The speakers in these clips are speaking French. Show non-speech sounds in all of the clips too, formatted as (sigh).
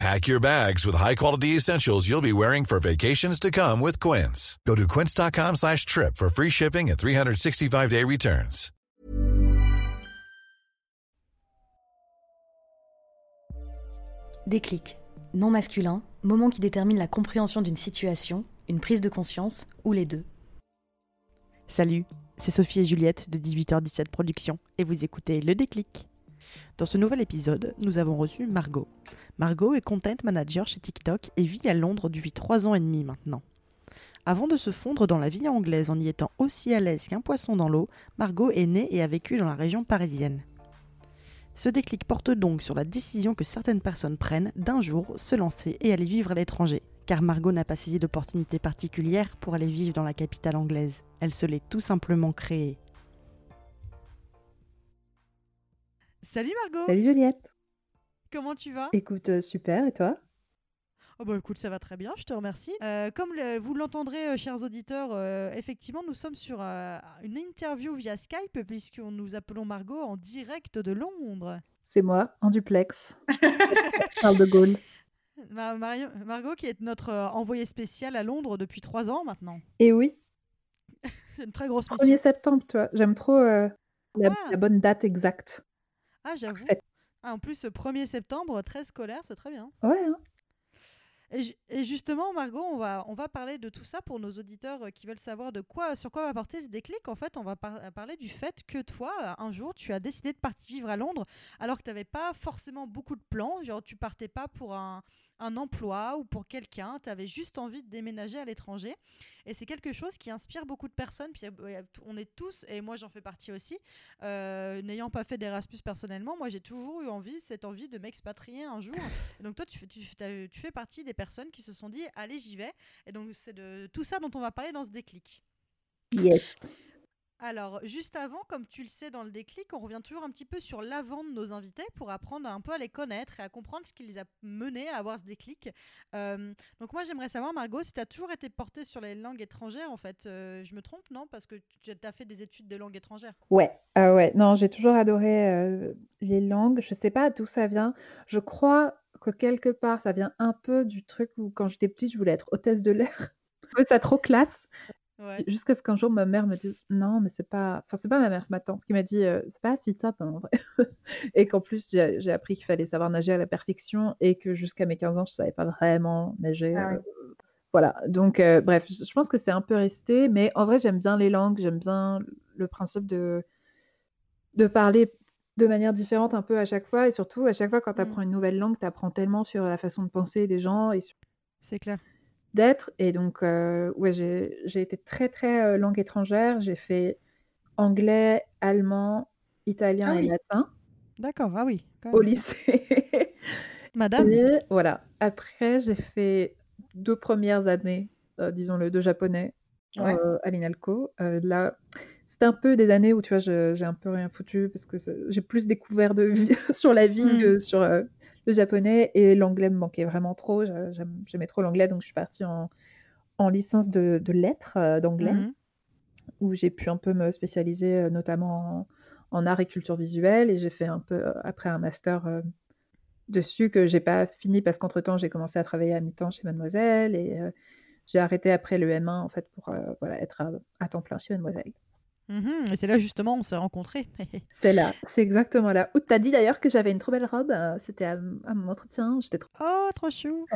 Pack your bags with high-quality essentials you'll be wearing for vacations to come with Quince. Go to quince.com slash trip for free shipping and 365-day returns. Déclic. Non masculin, moment qui détermine la compréhension d'une situation, une prise de conscience ou les deux. Salut, c'est Sophie et Juliette de 18h17 Productions et vous écoutez Le Déclic. Dans ce nouvel épisode, nous avons reçu Margot. Margot est content manager chez TikTok et vit à Londres depuis 3 ans et demi maintenant. Avant de se fondre dans la vie anglaise en y étant aussi à l'aise qu'un poisson dans l'eau, Margot est née et a vécu dans la région parisienne. Ce déclic porte donc sur la décision que certaines personnes prennent d'un jour se lancer et aller vivre à l'étranger, car Margot n'a pas saisi d'opportunité particulière pour aller vivre dans la capitale anglaise. Elle se l'est tout simplement créée. Salut Margot Salut Juliette. Comment tu vas? Écoute, euh, super, et toi? Oh bah écoute, ça va très bien, je te remercie. Euh, comme le- vous l'entendrez, euh, chers auditeurs, euh, effectivement, nous sommes sur une interview via Skype, puisque nous appelons Margot en direct de Londres. C'est moi, en duplex. (laughs) Charles de Gaulle. Margot, qui est notre envoyée spéciale à Londres depuis trois ans maintenant. Et oui, (laughs) C'est une très grosse 1er mission. septembre, toi. J'aime trop la, Ah. la bonne date exacte. Ah, j'avoue. Ah, en plus, ce 1er septembre, très scolaire, c'est très bien. Ouais, hein. Et, ju- et justement, Margot, on va, on va parler de tout ça pour nos auditeurs euh, qui veulent savoir de quoi, sur quoi va porter ce déclic. En fait, on va par- parler du fait que toi, un jour, tu as décidé de partir vivre à Londres alors que tu n'avais pas forcément beaucoup de plans. Genre, tu partais pas pour un, un emploi ou pour quelqu'un. Tu avais juste envie de déménager à l'étranger. Et c'est quelque chose qui inspire beaucoup de personnes. Puis, euh, on est tous, et moi j'en fais partie aussi, euh, n'ayant pas fait d'Erasmus personnellement, moi j'ai toujours eu envie, cette envie de m'expatrier un jour. Et donc toi, tu fais, tu, tu fais partie des personnes qui se sont dit, allez, j'y vais. Et donc c'est de tout ça dont on va parler dans ce déclic. Yes. Alors, juste avant, comme tu le sais dans le déclic, on revient toujours un petit peu sur l'avant de nos invités pour apprendre un peu à les connaître et à comprendre ce qui les a menés à avoir ce déclic. Euh, donc moi, j'aimerais savoir, Margot, si tu as toujours été portée sur les langues étrangères, en fait. Euh, je me trompe, non? Parce que tu as fait des études de langue étrangère. Ouais, ah ouais. Non, j'ai toujours adoré euh, les langues. Je sais pas d'où ça vient. Je crois que quelque part, ça vient un peu du truc où, quand j'étais petite, je voulais être hôtesse de l'air. (laughs) Ça trop classe. Ouais. Jusqu'à ce qu'un jour ma mère me dise non, mais c'est pas. Enfin, c'est pas ma mère, c'est ma tante qui m'a dit euh, c'est pas si top hein, en vrai. (laughs) et qu'en plus, j'ai j'ai appris qu'il fallait savoir nager à la perfection et que jusqu'à mes 15 ans, je savais pas vraiment nager. Ah euh, Voilà. Donc, euh, bref, je pense que c'est un peu resté. Mais en vrai, j'aime bien les langues. J'aime bien le principe de, de parler de manière différente un peu à chaque fois. Et surtout, à chaque fois, quand tu Mm. apprends une nouvelle langue, tu apprends tellement sur la façon de penser des gens et sur C'est clair. D'être. Et donc, euh, ouais, j'ai été très, très euh, langue étrangère. J'ai fait anglais, allemand, italien Ah et latin D'accord, ah oui. quand au lycée. (laughs) Madame Et voilà. Après, j'ai fait deux premières années, euh, disons-le, de japonais Ouais. euh, à l'INALCO. Là, c'était un peu des années où, tu vois, j'ai un peu rien foutu parce que j'ai plus découvert de (laughs) vie sur la vie Mm. que sur le japonais et l'anglais me manquait vraiment trop. J'aimais trop l'anglais, donc je suis partie en, en licence de, de lettres euh, d'anglais Mhm. où j'ai pu un peu me spécialiser euh, notamment en, en art et culture visuelle et j'ai fait un peu euh, après un master dessus que j'ai pas fini parce qu'entre-temps j'ai commencé à travailler à mi-temps chez Mademoiselle et j'ai arrêté après le M1 en fait pour voilà, être à, à temps plein chez Mademoiselle. Mhm. Et c'est là justement on s'est rencontrés. (laughs) C'est là, c'est exactement là. Où tu as dit d'ailleurs que j'avais une trop belle robe, euh, c'était à, à mon entretien, j'étais trop... oh, trop chou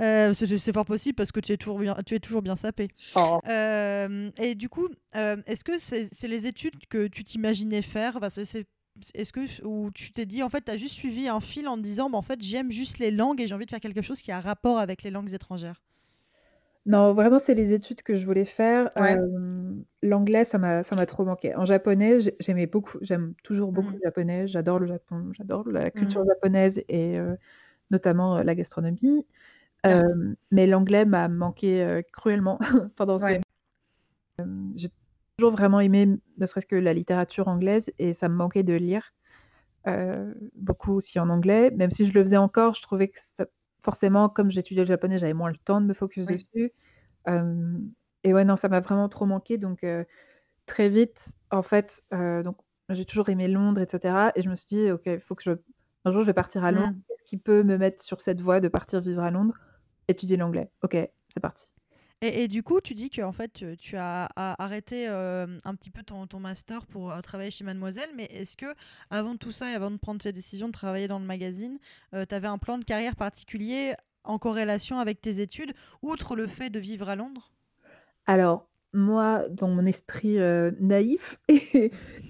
Euh, c'est c'est fort possible parce que tu es toujours bien, tu es toujours bien sapé. Oh. Euh, et du coup, euh, est-ce que c'est c'est les études que tu t'imaginais faire? Enfin, c'est- c'est- Est-ce que ou tu t'es dit en fait, tu as juste suivi un fil en te disant, bah, en fait, j'aime juste les langues et j'ai envie de faire quelque chose qui a rapport avec les langues étrangères? Non, vraiment, c'est les études que je voulais faire. Ouais. Euh, l'anglais, ça m'a, ça m'a trop manqué. En japonais, j'ai- j'aimais beaucoup, j'aime toujours beaucoup Mhm. le japonais. J'adore le Japon, j'adore la culture Mhm. japonaise et euh, notamment euh, la gastronomie. Euh, mais l'anglais m'a manqué euh, cruellement (laughs) pendant Ouais. ces... Euh, j'ai toujours vraiment aimé, ne serait-ce que la littérature anglaise et ça me manquait de lire, beaucoup aussi en anglais. Même si je le faisais encore, je trouvais que ça forcément, comme j'étudiais le japonais, j'avais moins le temps de me focus Oui. dessus. Et ouais, non, ça m'a vraiment trop manqué donc très vite, en fait, donc j'ai toujours aimé Londres et cetera et je me suis dit: «OK, il faut que je un jour je vais partir à Londres. Mmh. Qu'est-ce qui peut me mettre sur cette voie de partir vivre à Londres? Étudier l'anglais. OK, c'est parti». Et, et du coup, tu dis que en fait, tu, tu as, arrêté euh, un petit peu ton, ton master pour euh, travailler chez Mademoiselle, mais est-ce que avant tout ça et avant de prendre cette décision de travailler dans le magazine, tu avais un plan de carrière particulier en corrélation avec tes études, outre le fait de vivre à Londres? Alors, moi, dans mon esprit, heu, naïf (laughs)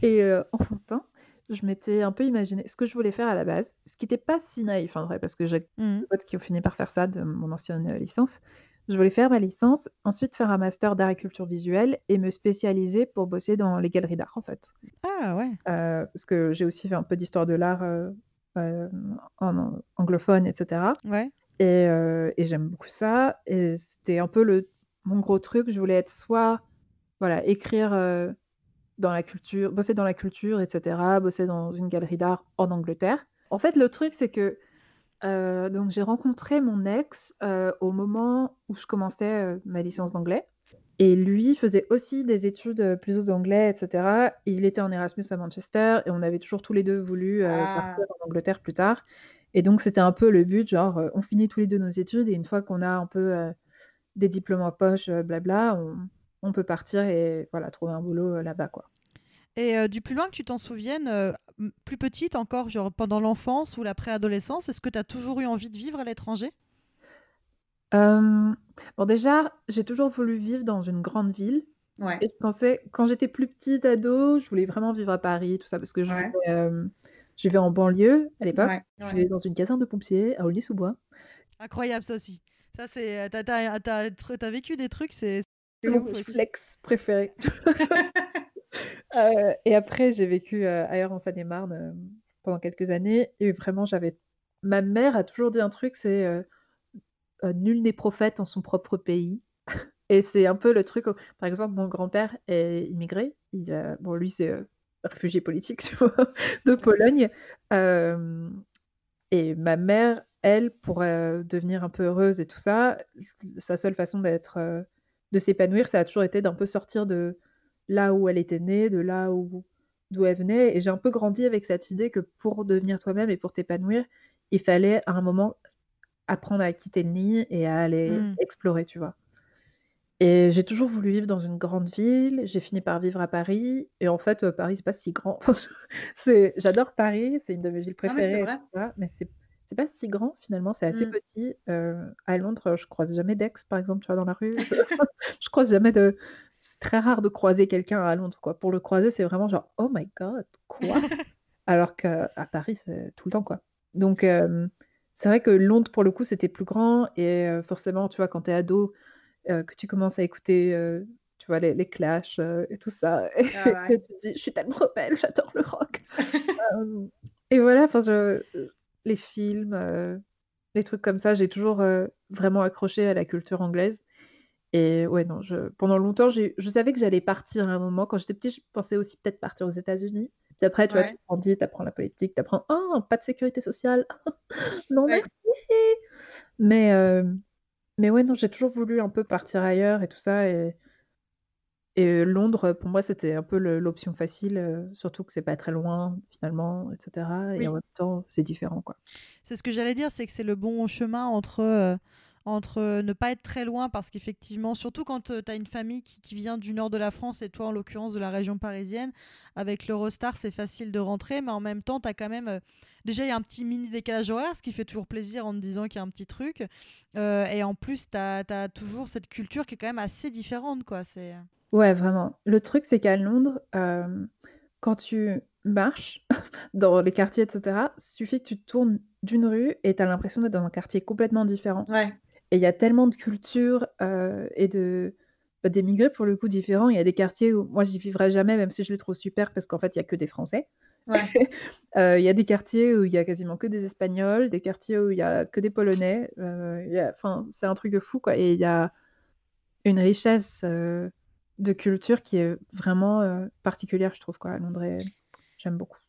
et enfantin, je m'étais un peu imaginé ce que je voulais faire à la base, ce qui était pas si naïf en vrai, parce que j'ai Mhm. des potes qui ont fini par faire ça de mon ancienne, licence. Je voulais faire ma licence, ensuite faire un master d'art et culture visuelle et me spécialiser pour bosser dans les galeries d'art, en fait. Ah ouais. Heu, parce que j'ai aussi fait un peu d'histoire de l'art, heu, hem, en an anglophone et cetera. Ouais. Et j'aime beaucoup ça et c'était un peu le mon gros truc. Je voulais être soit, voilà, écrire, dans la culture bosser dans la culture et cetera, bosser dans une galerie d'art en Angleterre. En fait, le truc, c'est que, heu, donc j'ai rencontré mon ex, heu, au moment où je commençais, heu, ma licence d'anglais et lui faisait aussi des études, plutôt d'anglais et cetera. Il était en Erasmus à Manchester et on avait toujours tous les 2 voulu, heu, partir Ah. en Angleterre plus tard et donc c'était un peu le but, genre, on finit tous les 2 nos études et une fois qu'on a un peu, des diplômes en poche, blabla, on on peut partir et voilà, trouver un boulot, là-bas, quoi. Et euh, du plus loin que tu t'en souviennes, euh, plus petite encore, genre pendant l'enfance ou la préadolescence, est-ce que tu as toujours eu envie de vivre à l'étranger? Bon déjà, j'ai toujours voulu vivre dans une grande ville Ouais. et je pensais quand j'étais plus petite ado, je voulais vraiment vivre à Paris, tout ça, parce que je Ouais. vivais, hem, je vivais en banlieue à l'époque. Ouais. Je Ouais. vivais dans une caserne de pompiers à Aulnay-sous-Bois. Incroyable ça aussi. Ça c'est, t'as, t'as- t'as- t'as vécu des trucs, c'est, C'est c'est mon ouf petit aussi. flex préféré. (laughs) Heu et après j'ai vécu, heu, ailleurs en Seine-et-Marne, hem, pendant quelques années. Et vraiment j'avais ma mère a toujours dit un truc, c'est, «Nul n'est prophète en son propre pays» (laughs) et c'est un peu le truc par exemple, mon grand-père est immigré, il bon lui c'est, réfugié politique, (laughs) tu vois? De Pologne, et ma mère, elle, pour, devenir un peu heureuse et tout ça, sa seule façon d'être, de s'épanouir, ça a toujours été d'un peu sortir de là où elle était née, de là où d'où elle venait et j'ai un peu grandi avec cette idée que pour devenir toi-même et pour t'épanouir, il fallait à un moment apprendre à quitter le nid et à aller Hmm. explorer, tu vois? Et j'ai toujours voulu vivre dans une grande ville, j'ai fini par vivre à Paris et en fait, heu, Paris, c'est pas si grand. (laughs) C'est j'adore Paris, c'est une de mes villes mais c'est préférées vrai. tout ça, mais c'est c'est pas si grand finalement, c'est assez Mm. petit. Heu, à Londres, je croise jamais d'ex, par exemple, tu vois, dans la rue. Je (laughs) je croise jamais de c'est très rare de croiser quelqu'un à Londres, quoi. Pour le croiser, c'est vraiment genre: «Oh my god, quoi?» (laughs) alors qu'à Paris, c'est tout le temps, quoi. Donc hem, c'est vrai que Londres, pour le coup, c'était plus grand et heu, forcément, tu vois, quand tu es ado, heu, que tu commences à écouter, tu vois, les les Clash, heu, et tout ça (laughs) et Ah que ouais. tu te dis: «Je suis tellement rebelle, j'adore le rock». (laughs) Et voilà, enfin les films, les trucs comme ça, j'ai toujours, vraiment accroché à la culture anglaise et ouais, non, je pendant longtemps, je savais que j'allais partir à un moment. Quand j'étais petite, je pensais aussi peut-être partir aux États-Unis. Puis après, tu vois, tu grandis, tu apprends la politique, tu apprends: «Oh, pas de sécurité sociale, (laughs) non Ouais. merci». Mais hem, mais ouais, non, j'ai toujours voulu un peu partir ailleurs et tout ça et et Londres, pour moi, c'était un peu l'option facile, heu, surtout que c'est pas très loin finalement et cetera et en même temps, c'est différent, quoi. C'est ce que j'allais dire, c'est que c'est le bon chemin entre, euh, entre euh, ne pas être très loin, parce qu'effectivement, surtout quand tu as une famille qui, qui vient du nord de la France et toi, en l'occurrence, de la région parisienne, avec l'Eurostar, c'est facile de rentrer, mais en même temps, tu as quand même. euh, déjà, il y a un petit mini décalage horaire, ce qui fait toujours plaisir en te disant qu'il y a un petit truc. Euh, et en plus, tu as, toujours cette culture qui est quand même assez différente, quoi. C'est. Ouais, vraiment. Le truc, c'est qu'à Londres, quand tu marches (laughs) dans les quartiers et cetera, suffit que tu tournes d'une rue et tu as l'impression d'être dans un quartier complètement différent Ouais. Et il y a tellement de cultures, heu et de bah, d'émigrés pour le coup différents. Il y a des quartiers où moi j'y vivrais jamais même si je les trouve super parce qu'en fait, il y a que des Français. Ouais. Heu, (laughs) il y a des quartiers où il y a quasiment que des Espagnols, des quartiers où il y a que des Polonais, a enfin, c'est un truc de fou, quoi et il y a une richesse, de culture qui est vraiment particulière, je trouve, quoi, à Londres. J'aime beaucoup.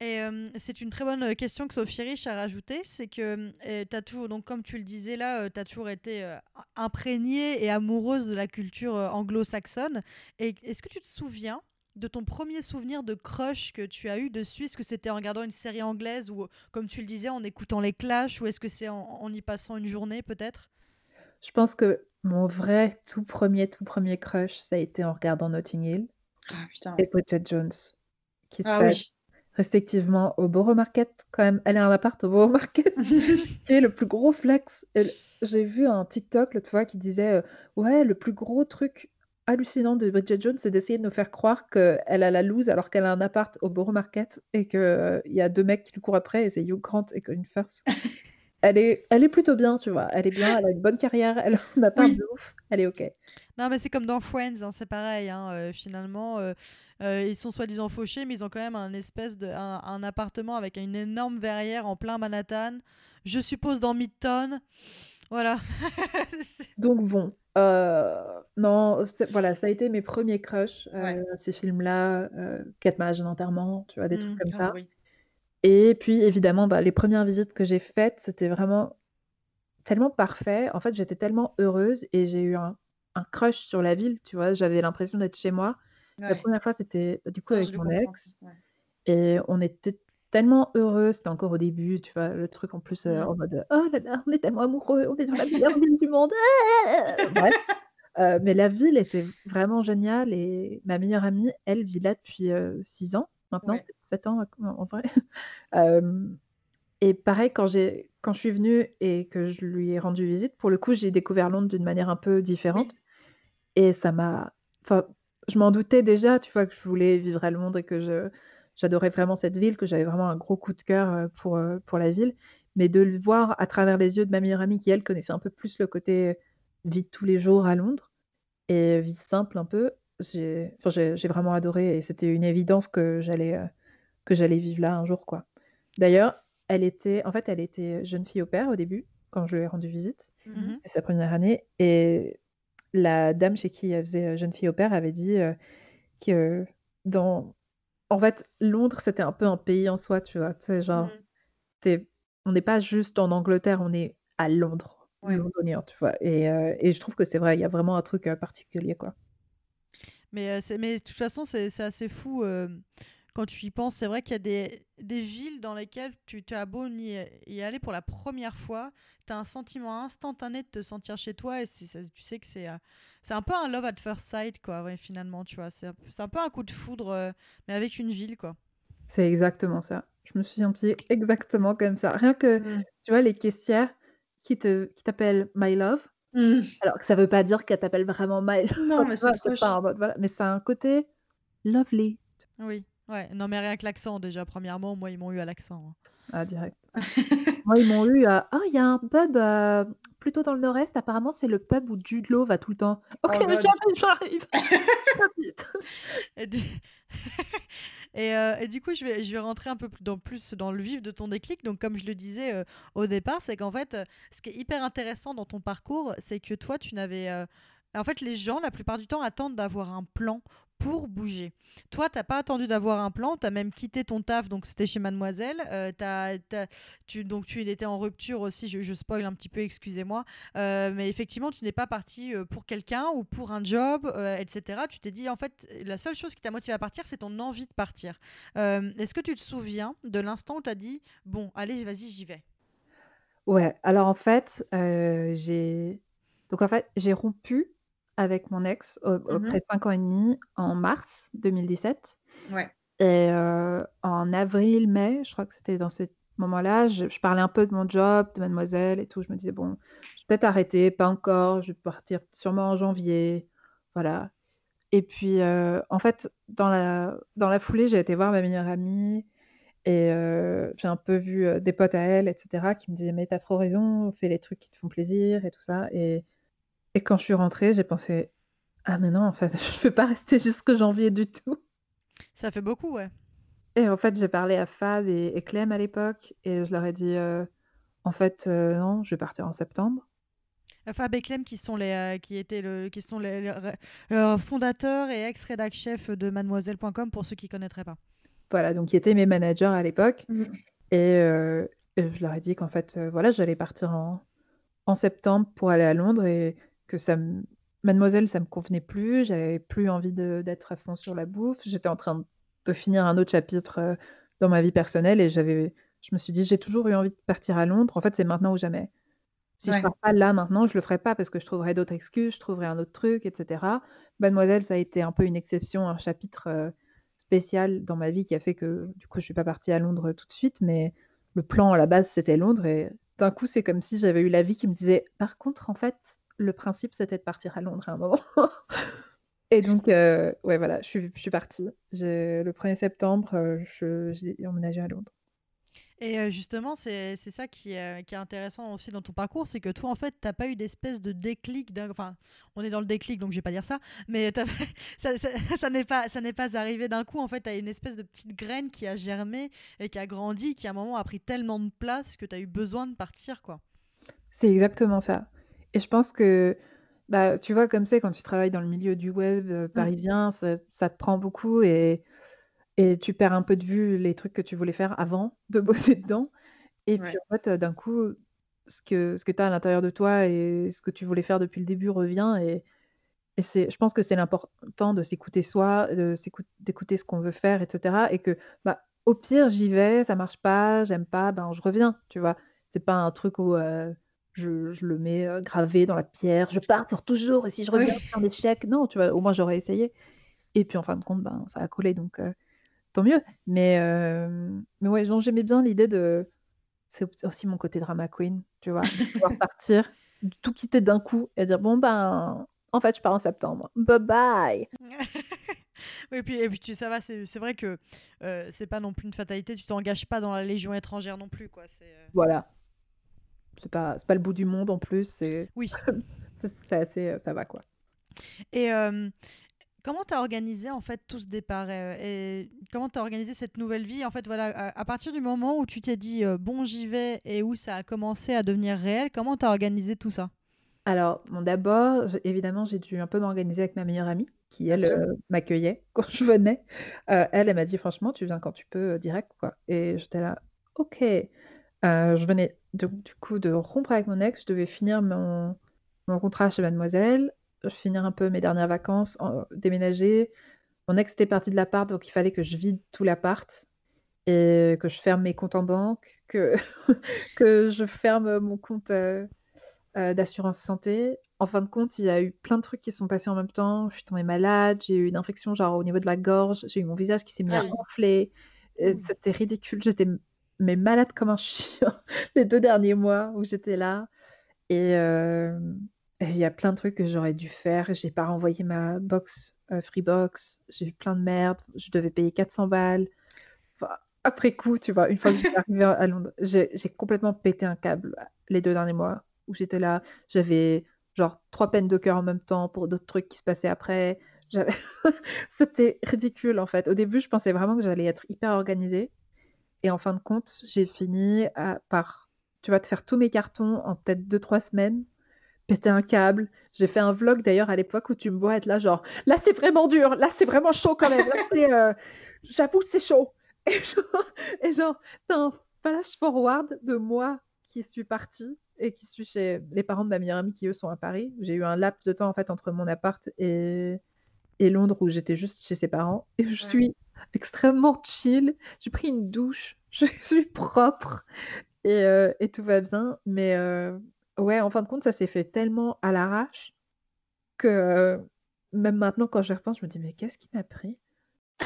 Et c'est une très bonne question que Sophie Rich a rajouté, c'est que tu as toujours, donc comme tu le disais là, tu as toujours été imprégnée et amoureuse de la culture anglo-saxonne. Et est-ce que tu te souviens de ton premier souvenir de crush que tu as eu dessus? Est-ce que c'était en regardant une série anglaise ou, comme tu le disais, en écoutant les Clash ou est-ce que c'est en, y passant une journée peut-être? Je pense que mon vrai tout premier, tout premier crush, ça a été en regardant Notting Hill ah, et Bridget Jones, qui ah, oui. Respectivement au Borough Market, quand même. Elle a un appart au Borough (laughs) Market, qui est le plus gros flex. J'ai vu un TikTok l'autre fois qui disait euh, Ouais, le plus gros truc hallucinant de Bridget Jones, c'est d'essayer de nous faire croire qu'elle a la loose alors qu'elle a un appart au Borough Market et qu'il euh, y a deux mecs qui lui courent après et c'est Hugh Grant et Colin Firth. (laughs) elle, est, elle est plutôt bien, tu vois. Elle est bien, elle a une bonne carrière, elle n'a pas de ouf, elle est ok. Non, mais c'est comme dans Friends, hein, c'est pareil. Hein, euh, finalement, euh, ils sont soi-disant fauchés, mais ils ont quand même un espèce de un, appartement avec une énorme verrière en plein Manhattan. Je suppose dans Midtown. Voilà. (laughs) Donc bon, euh, non, voilà, ça a été mes premiers crushs, euh, ces films-là, euh, Quatre mariages d'enterrement, tu vois? Des trucs mmh. comme ça et puis évidemment, bah, les premières visites que j'ai faites, c'était vraiment tellement parfait. En fait, j'étais tellement heureuse et j'ai eu un un crush sur la ville, tu vois? J'avais l'impression d'être chez moi. La première fois, c'était, du coup, avec mon ex et on était tellement heureux, c'était encore au début, tu vois? Le truc en plus, euh, en mode, «Oh là là, on est tellement amoureux, on est dans la meilleure ville du monde, bref, euh, mais la ville était vraiment géniale et ma meilleure amie, elle vit là depuis, 6 ans maintenant, 7 ans en vrai. (laughs) et pareil quand j'ai quand je suis venue et que je lui ai rendu visite, pour le coup, j'ai découvert Londres d'une manière un peu différente et ça m'a enfin, je m'en doutais déjà, tu vois? Que je voulais vivre à Londres et que je j'adorais vraiment cette ville, que j'avais vraiment un gros coup de cœur pour, pour la ville. Mais de le voir à travers les yeux de ma meilleure amie qui, elle, connaissait un peu plus le côté vie de tous les jours à Londres et vie simple un peu, j'ai enfin, vraiment adoré et c'était une évidence que j'allais que j'allais vivre là un jour. quoi. D'ailleurs, elle était, en fait, elle était jeune fille au père au début, quand je lui ai rendu visite. Mmh C'était sa première année. Et la dame chez qui elle faisait jeune fille au père avait dit que dans en fait, Londres, c'était un peu un pays en soi, tu vois? Tu genre, mmh. on n'est pas juste en Angleterre, on est à Londres, londonien, tu vois? Et euh, et je trouve que c'est vrai, il y a vraiment un truc, euh, particulier, quoi. Mais, mais de toute façon, c'est assez fou, quand tu y penses. C'est vrai qu'il y a des des villes dans lesquelles tu tu as beau y aller pour la première fois, tu as un sentiment instantané de te sentir chez toi et tu sais que c'est, c'est un peu un love at first sight, quoi, ouais, finalement, tu vois. C'est, un peu un coup de foudre, euh, mais avec une ville, quoi. C'est exactement ça. Je me suis sentie exactement comme ça. Rien que, mmh. tu vois, les caissières qui, te, qui t'appellent My Love, mmh. alors que ça veut pas dire qu'elle t'appelle vraiment My Love. Non, (laughs) mais c'est trop voilà. Mais c'est un côté lovely. Oui, ouais. Non, mais rien que l'accent, déjà, premièrement, moi, ils m'ont eu à l'accent. Hein. Ah, direct. (laughs) Moi, ils m'ont eu à «Oh, il y a un pub, euh, plutôt dans le nord-est, apparemment, c'est le pub où Jude Law va tout le temps». «OK, Oh j'arrive, (laughs) Et du (laughs) et euh, et du coup, je vais je vais rentrer un peu plus dans plus dans le vif de ton déclic. Donc comme je le disais, euh, au départ, c'est qu'en fait, ce qui est hyper intéressant dans ton parcours, c'est que toi, tu n'avais, en fait, les gens, la plupart du temps, attendent d'avoir un plan pour bouger. Toi, t'as pas attendu d'avoir un plan, tu as même quitté ton taf, donc c'était chez Mademoiselle. Euh, tu, donc tu étais en rupture aussi, je, je spoil un petit peu, excusez-moi. Euh, mais effectivement, tu n'es pas parti euh, pour quelqu'un ou pour un job, etc. Tu t'es dit, en fait, la seule chose qui t'a motivé à partir, c'est ton envie de partir. Est-ce que tu te souviens de l'instant où tu as dit, bon, allez, vas-y, j'y vais? Ouais, alors en fait, j'ai donc en fait, j'ai rompu avec mon ex, au mmh après 5 ans et demi, en mars 2017 Ouais. et en avril, mai, je crois que c'était dans ces moments-là, je je parlais un peu de mon job, de Mademoiselle et tout. Je me disais: «Bon, je vais peut-être arrêter, pas encore, je vais partir sûrement en janvier», voilà. Et puis, en fait, dans la dans la foulée, j'ai été voir ma meilleure amie et j'ai un peu vu, des potes à elle et cetera qui me disaient: «Mais t'as trop raison, fais les trucs qui te font plaisir et tout ça» et et quand je suis rentrée, j'ai pensé: «Ah mais non, en fait, (laughs) je peux pas rester jusqu'au janvier du tout». Ça fait beaucoup, ouais. Et en fait, j'ai parlé à Fab et et Clem à l'époque et je leur ai dit, «En fait, non, je vais partir en septembre». Fab et Clem qui sont les qui étaient le qui sont les, fondateurs et ex rédac chef de mademoiselle.com pour ceux qui connaîtraient pas. Voilà, donc qui étaient mes managers à l'époque. Mmh. Et, je leur ai dit qu'en fait, voilà, j'allais partir en, en septembre pour aller à Londres et que ça Mademoiselle, ça me convenait plus, j'avais plus envie d'être à fond sur la bouffe. J'étais en train de finir un autre chapitre dans ma vie personnelle et j'avais, je me suis dit, j'ai toujours eu envie de partir à Londres. En fait, c'est maintenant ou jamais. Si je pars pas là maintenant, je le ferai pas parce que je trouverai d'autres excuses, je trouverai un autre truc, etc. Mademoiselle, ça a été un peu une exception, un chapitre spécial dans ma vie qui a fait que du coup, je suis pas partie à Londres tout de suite, mais le plan à la base, c'était Londres et d'un coup, c'est comme si j'avais eu la vie qui me disait, par contre, en fait, le principe, c'était de partir à Londres à un moment. (laughs) Et donc, ouais, voilà, je suis, je suis partie. Le 1er septembre, j'ai emménagé à Londres. Et justement, c'est ça qui est, qui est, intéressant aussi dans ton parcours, c'est que toi, en fait, tu n'as pas eu d'espèce de déclic. Enfin, on est dans le déclic, donc je vais pas dire ça, mais (laughs) ça, ça, ça n'est pas, pas arrivé d'un coup. En fait, tu as une espèce de petite graine qui a germé et qui a grandi, qui à un moment a pris tellement de place que tu as eu besoin de partir, quoi. C'est exactement ça. Et je pense que, bah, tu vois, comme c'est quand tu travailles dans le milieu du web parisien, ça, ça te prend beaucoup et et tu perds un peu de vue les trucs que tu voulais faire avant (laughs) de bosser dedans. Et puis en fait, d'un coup, ce que, ce que tu as à l'intérieur de toi et ce que tu voulais faire depuis le début revient. Et, et c'est, je pense que c'est l'important de s'écouter soi, de d'écouter ce qu'on veut faire, etc. Et que bah, au pire, j'y vais, ça marche pas, j'aime pas, ben je reviens, tu vois. C'est pas un truc où je, je, le mets gravé dans la pierre, je pars pour toujours, et si je reviens, oui. c'est un échec. Non, tu vois, au moins j'aurais essayé. Et puis en fin de compte, ben, ça a collé. Donc, tant mieux. Mais, euh, mais ouais, j'aimais bien l'idée de. C'est aussi mon côté drama queen, tu vois, de pouvoir (laughs) partir, tout quitter d'un coup et dire bon, ben, en fait, je pars en septembre. Bye bye. (laughs) oui, et puis, et puis tu, ça va, c'est vrai que euh, c'est pas non plus une fatalité, tu t'engages pas dans la Légion étrangère non plus. quoi. Euh... Voilà. C'est pas, pas le bout du monde en plus. c'est Oui. (laughs) c'est assez. Ça va quoi. Et, euh, Comment tu as organisé en fait tout ce départ euh, et comment tu as organisé cette nouvelle vie? En fait, voilà, à, partir du moment où tu t'es dit euh, bon, j'y vais et où ça a commencé à devenir réel, comment tu as organisé tout ça? Alors, bon, d'abord, évidemment, j'ai dû un peu m'organiser avec ma meilleure amie qui, elle, euh, m'accueillait (laughs) quand je venais. elle, elle m'a dit franchement, tu viens quand tu peux, direct, quoi. Et j'étais là, ok. je venais du coup de rompre avec mon ex, je devais finir mon, mon contrat chez Mademoiselle finir un peu mes dernières vacances, déménager. Mon ex était parti de l'appart, donc il fallait que je vide tout l'appart et que je ferme mes comptes en banque, que, (laughs) que je ferme mon compte euh, euh, d'assurance santé. En fin de compte, il y a eu plein de trucs qui sont passés en même temps. Je suis tombée malade, j'ai eu une infection genre au niveau de la gorge, j'ai eu mon visage qui s'est mis à ah gonfler. Mmh. C'était ridicule, j'étais mais malade comme un (laughs) chien les deux derniers mois où j'étais là. Et, euh, il y a plein de trucs que j'aurais dû faire. J'ai pas renvoyé ma box, euh, Freebox. J'ai eu plein de merde. Je devais payer 400 balles. après coup, tu vois, une fois que j'étais arrivée à Londres, j'ai complètement pété un câble les deux derniers mois où j'étais là. J'avais genre trois peines de cœur en même temps pour d'autres trucs qui se passaient après. (laughs) C'était ridicule en fait. Au début, je pensais vraiment que j'allais être hyper organisée. Et en fin de compte, j'ai fini par, tu vois, te faire tous mes cartons en peut-être deux, trois semaines péter un câble. J'ai fait un vlog d'ailleurs à l'époque où tu me vois être là, genre, là c'est vraiment dur, là c'est vraiment chaud quand même. Euh, j'avoue, c'est chaud. Et genre, (laughs) et genre t'as un flash forward de moi qui suis partie et qui suis chez les parents de ma meilleure amie qui eux sont à Paris. J'ai eu un laps de temps en fait entre mon appart et, et Londres où j'étais juste chez ses parents. Et je suis extrêmement chill. J'ai pris une douche, (laughs) je suis propre et, euh, et tout va bien. Mais, euh, Ouais, en fin de compte, ça s'est fait tellement à l'arrache que, même maintenant quand j'y repense, je me dis: «Mais qu'est-ce qui m'a pris?»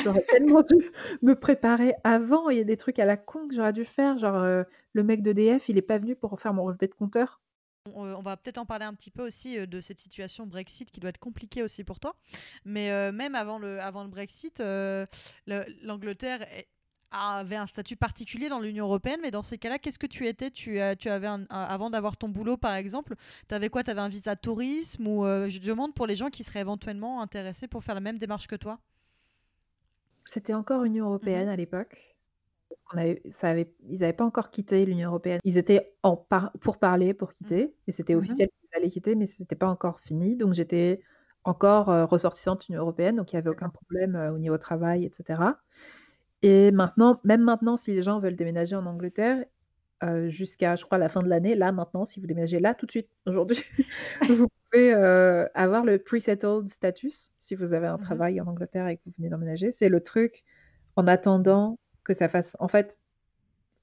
J'aurais tellement dû (laughs) me préparer avant. Il y a des trucs à la con que j'aurais dû faire, genre, le mec d'EDF, il est pas venu pour faire mon relevé de compteur. On, va peut-être en parler un petit peu aussi de cette situation Brexit qui doit être compliquée aussi pour toi. Mais même avant le, avant le Brexit, l'Angleterre avait un statut particulier dans l'Union européenne, mais dans ces cas-là, qu'est-ce que tu étais? Tu, tu avais Avant d'avoir ton boulot, par exemple, tu avais quoi? Tu avais un visa tourisme Ou euh, je demande pour les gens qui seraient éventuellement intéressés pour faire la même démarche que toi? C'était encore Union européenne mhm. à l'époque. Ça avait, ils n'avaient pas encore quitté l'Union européenne. Ils étaient en pour parler, pour quitter, mhm. et c'était mhm. officiel qu'ils allait quitter, mais c'était pas encore fini. Donc j'étais encore, heu, ressortissante Union européenne, donc il y avait aucun problème, heu, au niveau travail et cetera. Et maintenant, même maintenant, si les gens veulent déménager en Angleterre, heu, jusqu'à, je crois, la fin de l'année, là, maintenant, si vous déménagez là, tout de suite, (laughs) aujourd'hui, (laughs) vous pouvez, heu, avoir le pre-settled status, si vous avez un Mmh travail en Angleterre et que vous venez d'emménager. C'est le truc en attendant que ça fasse en fait,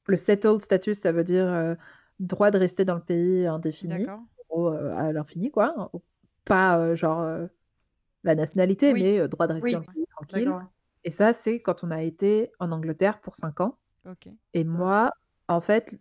le settled status, ça veut dire, heu, droit de rester dans le pays indéfini, heu, à l'infini, quoi. Pas, heu, genre, la nationalité, Oui. mais, droit de rester Oui, dans le pays tranquille. Et ça, c'est quand on a été en Angleterre pour 5 ans. OK. Et moi, en fait,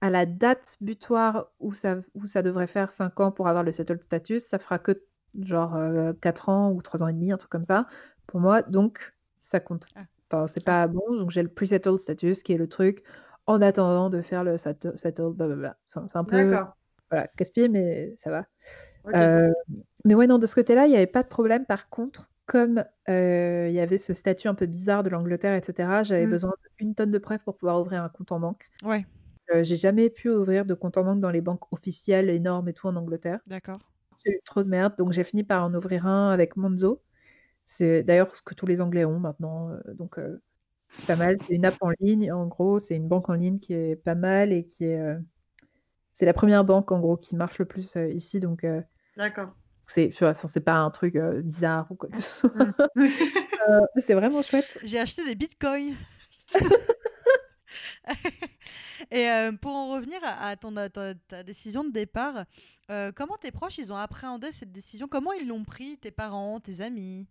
à la date butoir où ça où ça devrait faire 5 ans pour avoir le settled status, ça fera que genre, heu, 4 ans ou 3 ans et demi, un truc comme ça, pour moi, donc ça compte. Ah. Enfin, c'est pas bon, donc j'ai le pre-settled status qui est le truc en attendant de faire le settle settled blablabla. Enfin, c'est un peu, voilà, casse-pied, mais ça va. Heu, mais ouais, non, de ce côté-là, il y avait pas de problème. Par contre, comme, heu, il y avait ce statut un peu bizarre de l'Angleterre et cetera, j'avais Mmh. besoin d'1 tonne de preuves pour pouvoir ouvrir un compte en banque. Ouais, Heu, j'ai jamais pu ouvrir de compte en banque dans les banques officielles énormes et tout en Angleterre. d'accord. J'ai eu trop de merde, donc j'ai fini par en ouvrir un avec Monzo. C'est d'ailleurs ce que tous les Anglais ont maintenant, heu, donc c'est pas mal. C'est une app en ligne, en gros, c'est une banque en ligne qui est pas mal et qui est, heu, c'est la 1re banque, en gros, qui marche le plus, ici, donc D'accord. c'est tu vois, enfin, c'est pas un truc, bizarre ou quoi que ce soit. (laughs) C'est vraiment chouette. J'ai acheté des bitcoins. (laughs) Et pour en revenir à ton à ta ta décision de départ, comment tes proches, ils ont appréhendé cette décision? Comment ils l'ont pris, tes parents, tes amis?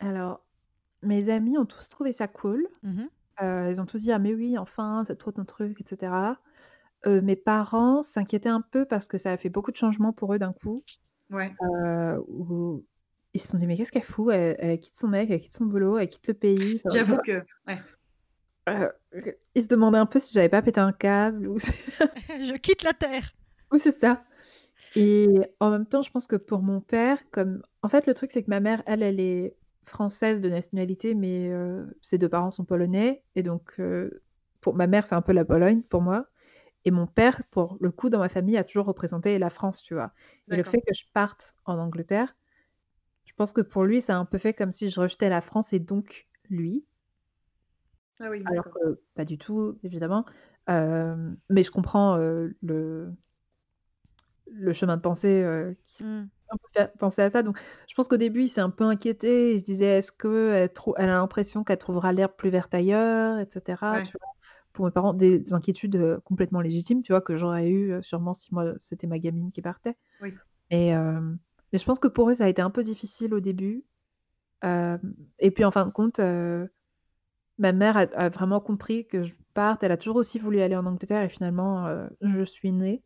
Alors, mes amis ont tous trouvé ça cool. Mmh Heu, ils ont tous dit: «Ah mais oui, enfin, c'est trop ton truc» et cetera. Heu, mes parents s'inquiétaient un peu parce que ça a fait beaucoup de changements pour eux d'un coup, Ouais. où ils se sont dit: «Mais qu'est-ce qu'elle fout? Elle elle quitte son mec, elle quitte son boulot, elle quitte le pays». Enfin, J'avoue que ouais. Ils se demandaient un peu si j'avais pas pété un câble ou (laughs) (laughs) Je quitte la terre. Oui, c'est ça. Et en même temps, je pense que pour mon père, comme en fait, le truc, c'est que ma mère, elle, elle est française de nationalité, mais heu, ses 2 parents sont polonais et donc heu, pour ma mère, c'est un peu la Pologne pour moi et mon père, pour le coup, dans ma famille, a toujours représenté la France, tu vois? Et le fait que je parte en Angleterre, je pense que pour lui, ça a un peu fait comme si je rejetais la France et donc lui. Ah oui, Alors que pas du tout, évidemment. Hem, mais je comprends, le le chemin de pensée, qui Mmh. Un peu à ça. Donc je pense qu'au début, il s'est un peu inquiété. Il se disait: «Est-ce qu'elle elle a l'impression qu'elle trouvera l'herbe plus verte ailleurs?» et cetera, Ouais. tu vois? Pour mes parents, des inquiétudes, heu, complètement légitimes, tu vois? Que j'aurais eues, heu, sûrement si moi, c'était ma gamine qui partait. Oui. Et hem, mais je pense que pour eux, ça a été un peu difficile au début. Et puis en fin de compte, ma mère a a vraiment compris que je parte. Elle a toujours aussi voulu aller en Angleterre et finalement, je suis née.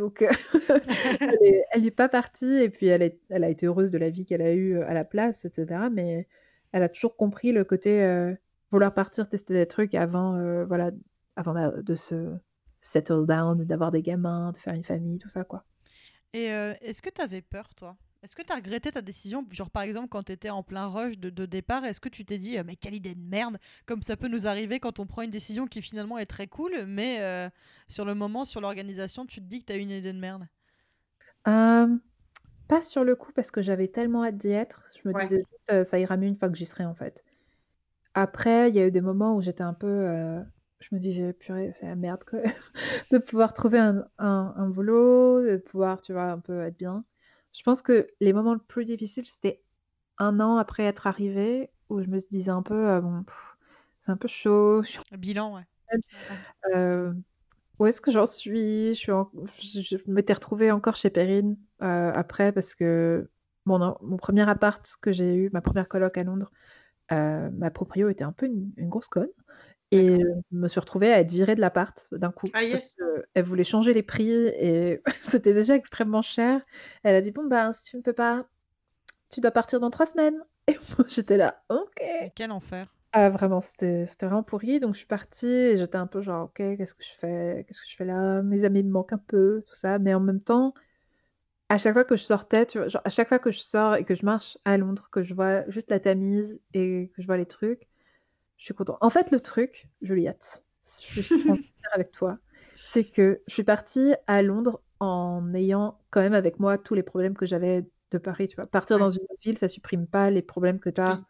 Donc heu, (laughs) elle est elle est pas partie et puis elle a été heureuse de la vie qu'elle a eue, heu, à la place et cetera, mais elle a toujours compris le côté, heu, vouloir partir tester des trucs avant, voilà, avant de se settle down, d'avoir des gamins, de faire une famille, tout ça, quoi. Et est-ce que tu avais peur, toi? Est-ce que tu as regretté ta décision? Genre, par exemple, quand tu étais en plein rush de de départ, est-ce que tu t'es dit: «Heu, mais quelle idée de merde!» comme ça peut nous arriver quand on prend une décision qui finalement est très cool, mais heu, sur le moment, sur l'organisation, tu te dis que tu as eu une idée de merde? Pas sur le coup parce que j'avais tellement hâte d'y être. Je me Ouais. disais juste, heu: «Ça ira mieux une fois que j'y serai», en fait. Après, il y a eu des moments où j'étais un peu, je me disais: «Purée, c'est la merde, quoi», (laughs) de pouvoir trouver un un un boulot, de pouvoir, tu vois, un peu être bien. Je pense que les moments le plus difficiles, c'était 1 an après être arrivée, où je me disais un peu, heu: «Bon, c'est un peu chaud, je suis Bilan, ouais. Heu, où est-ce que j'en suis? Je suis en je m'étais retrouvée encore chez Perrine, heu, après parce que mon en mon 1er appart que j'ai eu, ma 1re coloc à Londres, ma proprio était un peu une une grosse conne et D'accord. je me suis retrouvée à être virée de l'appart d'un coup Ah parce yes! qu'elle voulait changer les prix et (laughs) c'était déjà extrêmement cher. Elle a dit: «Bon, ben, si tu ne peux pas, tu dois partir dans 3 semaines» (laughs) et moi j'étais là: «OK». Mais quel enfer! Ah vraiment, c'était c'était vraiment pourri, donc je suis partie et j'étais un peu genre: «OK, qu'est-ce que je fais? Qu'est-ce que je fais là? Mes amis me manquent un peu», tout ça, mais en même temps, à chaque fois que je sortais, tu vois, genre, à chaque fois que je sors et que je marche à Londres, que je vois juste la Tamise et que je vois les trucs, je suis contente. En fait, le truc, Juliette, je suis (laughs) avec toi, c'est que je suis partie à Londres en ayant quand même avec moi tous les problèmes que j'avais de Paris, tu vois? Partir Ouais. dans une ville, ça supprime pas les problèmes que tu as Oui.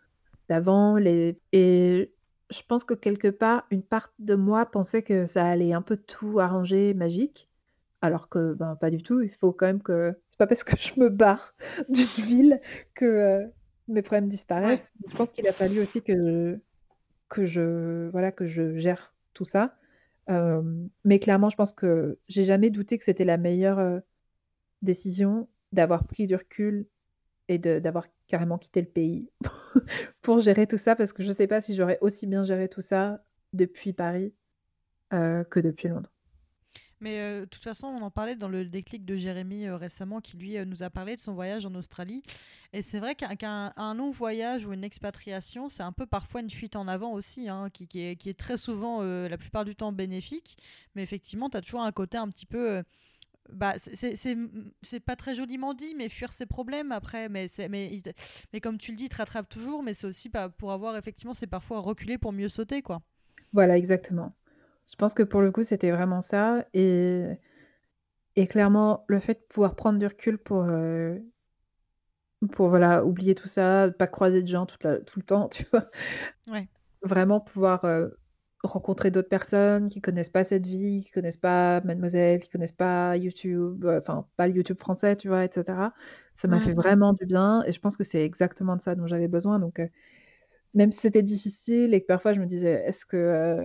d'avant, les et je pense que quelque part, une part de moi pensait que ça allait un peu tout arranger magique, alors que, ben, pas du tout. Il faut quand même que c'est pas parce que je me barre (laughs) d'une ville que, heu, mes problèmes Ouais. disparaissent. Je pense qu'il a fallu aussi que que je voilà, que je gère tout ça. Hem, mais clairement, je pense que j'ai jamais douté que c'était la meilleure, heu, décision d'avoir pris du recul et d'avoir carrément quitté le pays (laughs) pour gérer tout ça, parce que je sais pas si j'aurais aussi bien géré tout ça depuis Paris, heu, que depuis Londres. Mais euh, de toute façon, on en parlait dans le déclic de Jérémy euh, récemment, qui lui euh, nous a parlé de son voyage en Australie. Et c'est vrai qu'un qu'un- un long voyage ou une expatriation, c'est un peu parfois une fuite en avant aussi, hein, qui, qui est, très souvent, la plupart du temps, bénéfique. Mais effectivement, tu as toujours un côté un petit peu... bah, c'est pas très joliment dit, mais fuir ses problèmes après. Mais, mais, mais comme tu le dis, il te rattrape toujours, mais c'est aussi pas pour avoir, effectivement, c'est parfois reculer pour mieux sauter, quoi. Voilà, exactement. Je pense que pour le coup, c'était vraiment ça et et clairement, le fait de pouvoir prendre du recul pour, heu, pour voilà, oublier tout ça, pas croiser de gens toute la tout le temps, (laughs) tu vois? Ouais. Vraiment pouvoir, heu, rencontrer d'autres personnes qui connaissent pas cette vie, qui connaissent pas Mademoiselle, qui connaissent pas YouTube, heu, enfin, pas le YouTube français, tu vois? Et cetera. Ça m'a fait vraiment du bien et je pense que c'est exactement de ça dont j'avais besoin donc même si c'était difficile et que parfois je me disais: «Est-ce que,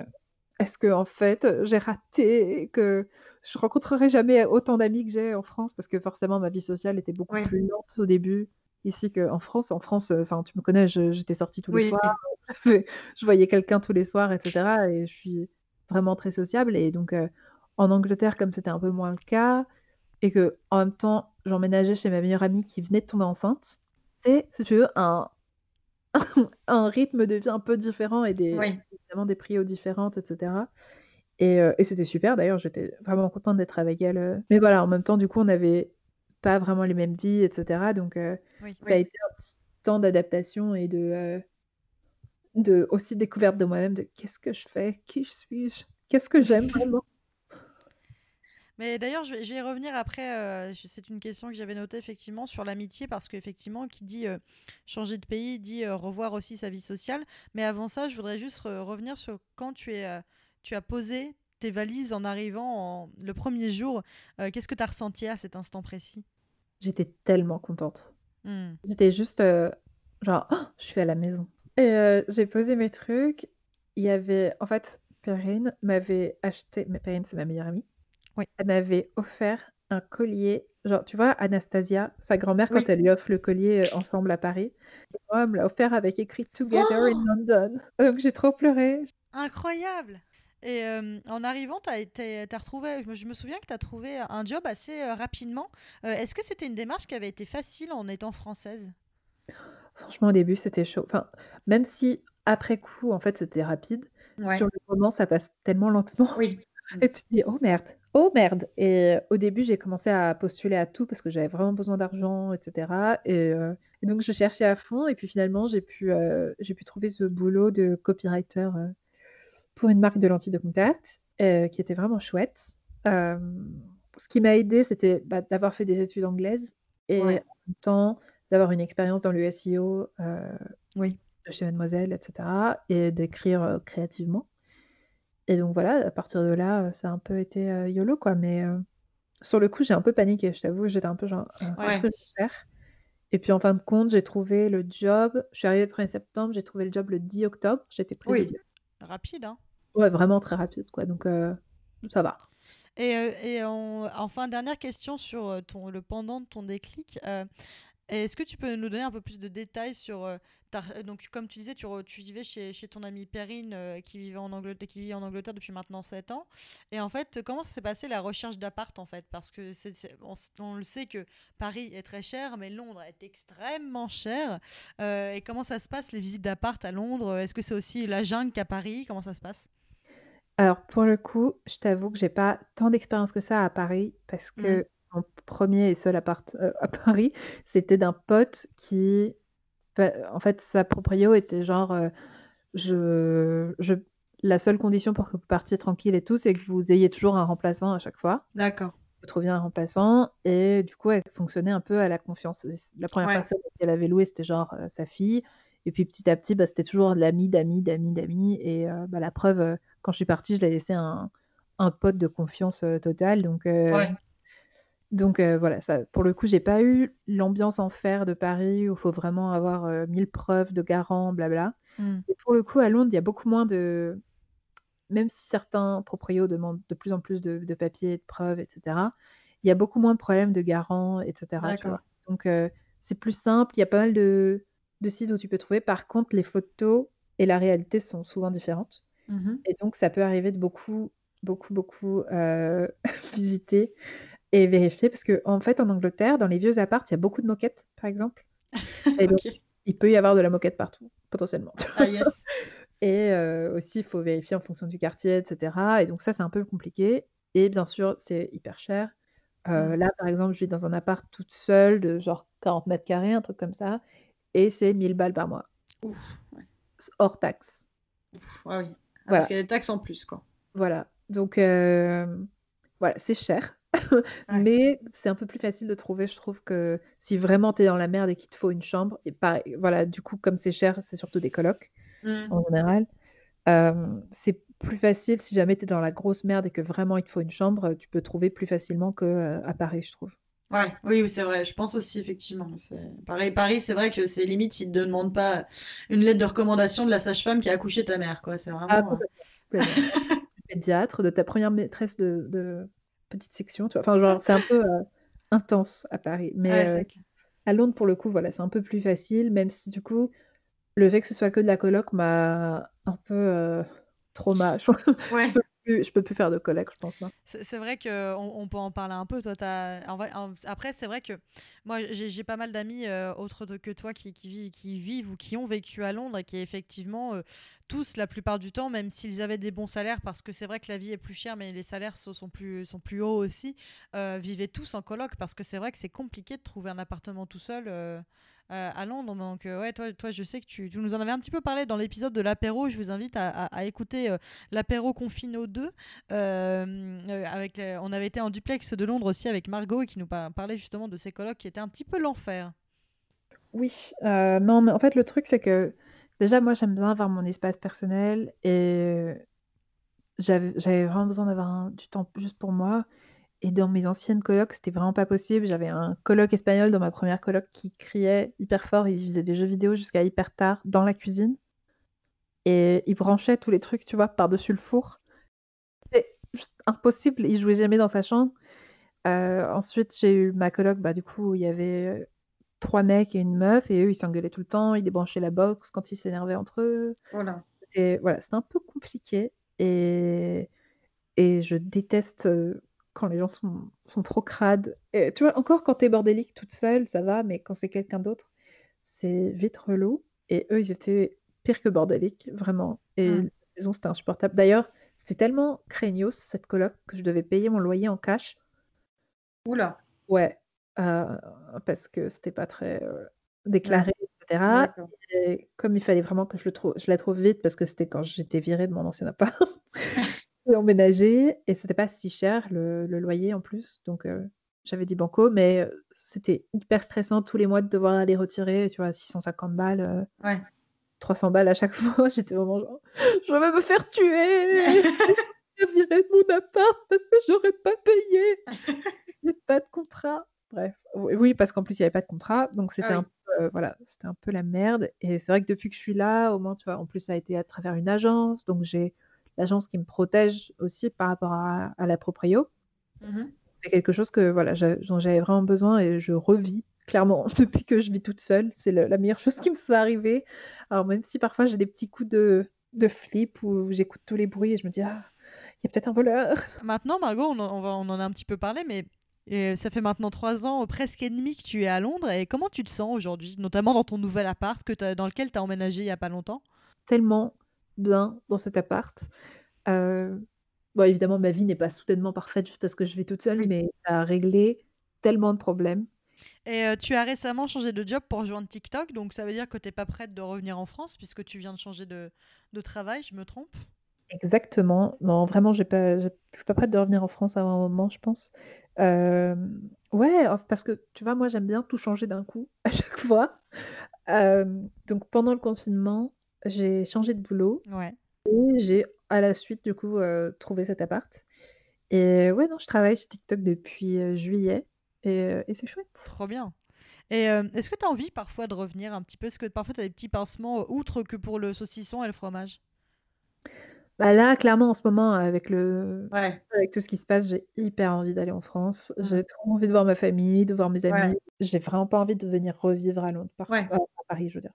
est-ce qu'en fait, heu, j'ai raté que je rencontrerai jamais autant d'amis que j'ai en France?» parce que forcément ma vie sociale était beaucoup plus lente au début ici qu'en France. En France, enfin, tu me connais, je j'étais sortie tous les soirs, (laughs) je voyais quelqu'un tous les soirs et cetera et je suis vraiment très sociable et donc en Angleterre, comme c'était un peu moins le cas et qu'en même temps, j'emménageais chez ma meilleure amie qui venait de tomber enceinte, c'est, si tu veux, un (laughs) un rythme de vie un peu différent et des Oui. Évidemment des prios différentes et cetera et c'était super d'ailleurs, j'étais vraiment contente d'être avec elle, heu, mais voilà, en même temps, du coup, on n'avait pas vraiment les mêmes vies et cetera donc Oui. ça a été un petit temps d'adaptation et de, de aussi découverte de moi-même, de qu'est-ce que je fais? Qui suis-je? Qu'est-ce que j'aime vraiment? Mais d'ailleurs, je vais, je vais y revenir après. euh, c'est une question que j'avais notée effectivement sur l'amitié parce qu'effectivement, qui dit euh, changer de pays dit euh, revoir aussi sa vie sociale. Mais avant ça, je voudrais juste revenir sur quand tu, es, tu as posé tes valises en arrivant en- le premier jour. Qu'est-ce que tu as ressenti à cet instant précis? J'étais tellement contente. Hmm. J'étais juste, genre: «Oh, je suis à la maison» et j'ai posé mes trucs. Il y avait en fait, Perrine m'avait acheté mais Perrine, c'est ma meilleure amie. Oui. Elle m'avait offert un collier, genre, tu vois, Anastasia, sa grand-mère, quand elle lui offre le collier, heu, ensemble à Paris, et moi, elle me l'a offert avec écrit «Together in London». (laughs) Donc j'ai trop pleuré. Incroyable Et euh, en arrivant, tu as, retrouvé, je me, je me souviens que tu as trouvé un job assez euh, rapidement. Euh, Est-ce que c'était une démarche qui avait été facile en étant française? Franchement, au début, c'était chaud. Enfin, même si après coup, en fait, c'était rapide, Ouais. sur le moment, ça passe tellement lentement Oui. (laughs) et tu te dis: «Oh merde, oh merde» et au début, j'ai commencé à postuler à tout parce que j'avais vraiment besoin d'argent et cetera. Et donc je cherchais à fond. Et puis finalement, j'ai pu, j'ai pu trouver ce boulot de copywriter, pour une marque de lentilles de contact, qui était vraiment chouette. Ce qui m'a aidée, c'était, bah, d'avoir fait des études anglaises et en même temps, d'avoir une expérience dans le SEO, Oui. de chez Mademoiselle et cetera et d'écrire, créativement et donc voilà, à partir de là, heu, ça a un peu été, heu, YOLO quoi, mais heu, sur le coup, j'ai un peu paniqué, je t'avoue, j'étais un peu genre: «Heu, qu'est-ce Ouais. que je vais faire?» et puis en fin de compte, j'ai trouvé le job je suis arrivée le 1er septembre, j'ai trouvé le job le 10 octobre, j'étais prise Oui. Rapide, hein Ouais, vraiment très rapide quoi, donc ça va. Et, euh, et en- enfin, dernière question sur euh, ton, le pendant de ton déclic. Est-ce que tu peux nous donner un peu plus de détails sur euh, ta- donc comme tu disais tu, re- tu vivais chez, chez ton amie Perrine euh, qui vivait en Angleterre qui vit en Angleterre depuis maintenant 7 ans. Et en fait comment ça s'est passé la recherche d'appart en fait? Parce que c'est c'est- on, le sait que Paris est très cher mais Londres est extrêmement cher. Euh, et comment ça se passe les visites d'appart à Londres? Est-ce que c'est aussi la jungle qu'à Paris? Comment ça se passe? Alors pour le coup, je t'avoue que j'ai pas tant d'expérience que ça à Paris parce que mon 1er et seul appart, heu, à Paris, c'était d'un pote qui en fait, sa proprio était genre, heu: «Je je la seule condition pour que vous partiez tranquille et tout, c'est que vous ayez toujours un remplaçant à chaque fois». D'accord. trouver un remplaçant et du coup, elle fonctionnait un peu à la confiance. La première Ouais. personne qu'elle avait loué, c'était genre, heu, sa fille et puis petit à petit, bah, c'était toujours l'ami, d'amis, d'amis, d'amis et bah, la preuve, quand je suis partie, je l'ai laissé un un pote de confiance, heu, totale donc Ouais. Donc heu, voilà, ça pour le coup, j'ai pas eu l'ambiance enfer de Paris où il faut vraiment avoir, heu, 1000 preuves de garant, blabla Mmh. et pour le coup, à Londres, il y a beaucoup moins de même si certains proprios demandent de plus en plus de de papiers, de preuves et cetera, il y a beaucoup moins de problèmes de garant et cetera, tu vois? Donc heu, c'est plus simple, il y a pas mal de de sites où tu peux trouver. Par contre, les photos et la réalité sont souvent différentes Mmh et donc ça peut arriver de beaucoup, beaucoup, beaucoup, heu, (laughs) visiter et vérifier parce qu'en fait, en Angleterre, dans les vieux apparts, il y a beaucoup de moquettes, par exemple (laughs) et donc il peut y avoir de la moquette partout, potentiellement? Ah yes. (laughs) Et heu, aussi, il faut vérifier en fonction du quartier et cetera et donc ça, c'est un peu compliqué et bien sûr, c'est hyper cher. Heu, Mmh. là, par exemple, je vis dans un appart toute seule de genre 40 carrés, un truc comme ça et c'est 1000 balles par mois. Ouf, ouais. Hors taxes. Ouf, ah oui. Ah, Voilà. parce qu'il y a des taxes en plus, quoi. Voilà, donc hem, voilà, c'est cher, (laughs) Ouais. mais c'est un peu plus facile de trouver, je trouve, que si vraiment tu es dans la merde et qu'il te faut une chambre et voilà, du coup, comme c'est cher, c'est surtout des colocs Mmh. en général. C'est plus facile si jamais tu es dans la grosse merde et que vraiment il te faut une chambre, tu peux trouver plus facilement que, heu, à Paris, je trouve. Ouais, oui, oui, c'est vrai. Je pense aussi, effectivement. Pareil, Paris, c'est vrai que c'est limite s'ils te demandent pas une lettre de recommandation de la sage-femme qui a accouché ta mère, quoi. C'est Ah vraiment, complètement. Du (laughs) pédiatre, de ta première maîtresse de de petite section, tu vois? Enfin, genre, c'est un peu, heu, intense à Paris, mais Ouais, heu, c'est clair. à Londres, pour le coup, voilà, c'est un peu plus facile, même si du coup, le fait que ce soit que de la coloc m'a un peu, heu, trauma. (laughs) Je Ouais. Plus je peux plus faire de coloc, je pense. C'est vrai qu'on on peut en parler un peu. Toi, après, c'est vrai que moi, j'ai pas mal d'amis, heu, autres que toi qui vivent ou qui ont vécu à Londres et qui effectivement, heu, tous, la plupart du temps, même s'ils avaient des bons salaires, parce que c'est vrai que la vie est plus chère, mais les salaires sont plus sont plus hauts aussi, heu, vivaient tous en coloc. Parce que c'est vrai que c'est compliqué de trouver un appartement tout seul, heu, à Londres. Donc heu, ouais, toi toi, je sais que tu nous en avais un petit peu parlé dans l'épisode de l'apéro. Je vous invite à écouter, heu, l'apéro Confino 2. Hem, heu, avec on avait été en duplex de Londres aussi avec Margot qui nous pa parlait justement de ses colocs qui étaient un petit peu l'enfer. Oui, non, mais en fait, le truc, c'est que déjà, moi, j'aime bien avoir mon espace personnel et j'avais vraiment besoin d'avoir du temps juste pour moi et dans mes anciennes colocs, c'était vraiment pas possible. J'avais un coloc espagnol dans ma première coloc qui criait hyper fort, il faisait des jeux vidéo jusqu'à hyper tard dans la cuisine et il branchait tous les trucs, tu vois, par-dessus le four. C'était juste impossible, il jouait jamais dans sa chambre. Heu, ensuite, j'ai eu ma coloc, bah, du coup, il y avait, heu, 3 mecs et une meuf et eux, ils s'engueulaient tout le temps, ils débranchaient la box quand ils s'énervaient entre eux. Voilà. C'était voilà, c'était un peu compliqué et et je déteste, heu, quand les gens sont sont trop crades et tu vois, encore quand tu es bordélique toute seule, ça va, mais quand c'est quelqu'un d'autre, c'est vite relou et eux, ils étaient pires que bordéliques, vraiment et Mmh. la maison, c'était insupportable. D'ailleurs, c'était tellement craignos cette coloc que je devais payer mon loyer en cash. Ouh là! Ouais, heu, parce que c'était pas très, Ouais. déclaré et cetera D'accord. et comme il fallait vraiment que je le trouve je la trouve vite parce que c'était quand j'étais virée de mon ancien appart (laughs) et emménagée et c'était pas si cher le le loyer en plus donc heu, j'avais dit banco mais heu, c'était hyper stressant tous les mois de devoir aller retirer, tu vois, 650 balles, heu, Ouais. 300 balles à chaque (laughs) fois. J'étais vraiment genre: «Je vais me faire tuer! (laughs) Je virer de mon appart parce que j'aurais pas payé! (laughs) J'ai pas de contrat!» bref, oui, parce qu'en plus il y avait pas de contrat donc c'était Ah un oui. voilà, c'était un peu la merde et c'est vrai que depuis que je suis là, au moins, tu vois, en plus ça a été à travers une agence donc j'ai l'agence qui me protège aussi par rapport à à la proprio. Mmh mh. C'est quelque chose que voilà, dont j'avais vraiment besoin et je revis clairement (laughs) depuis que je vis toute seule. C'est la meilleure chose qui me soit arrivée. Alors même si parfois j'ai des petits coups de de flip où j'écoute tous les bruits et je me dis: «Ah, il y a peut-être un voleur». Maintenant, Margot, on en on va on en a un petit peu parlé, mais et ça fait maintenant 3 ans, presque et demi que tu es à Londres et comment tu te sens aujourd'hui? Notamment dans ton nouvel appart que as dans lequel tu as emménagé il y a pas longtemps? Tellement bien dans cet appart. Heu, bon évidemment ma vie n'est pas soudainement parfaite juste parce que je vis toute seule, mais ça a réglé tellement de problèmes. Et heu, tu as récemment changé de job pour rejoindre TikTok, donc ça veut dire que tu es pas prête de revenir en France puisque tu viens de changer de de travail, je me trompe? Exactement. Non, vraiment, je je suis pas prête de revenir en France avant un moment, je pense. Euh, ouais, parce que tu vois, moi j'aime bien tout changer d'un coup (laughs) à chaque fois. Euh, donc pendant le confinement, j'ai changé de boulot Ouais. et j'ai à la suite du coup euh, trouvé cet appart. Et ouais, non, je travaille sur TikTok depuis euh, juillet et, euh, et c'est chouette. Trop bien. Et euh, est-ce que tu as envie parfois de revenir un petit peu? Est-ce que parfois tu as des petits pincements, euh, outre que pour le saucisson et le fromage? Bah là, clairement, en ce moment, avec le, Ouais. avec tout ce qui se passe, j'ai hyper envie d'aller en France. Mm. J'ai trop envie de voir ma famille, de voir mes amis. Ouais. J'ai vraiment pas envie de venir revivre à Londres, par- Ouais. à Paris, je veux dire.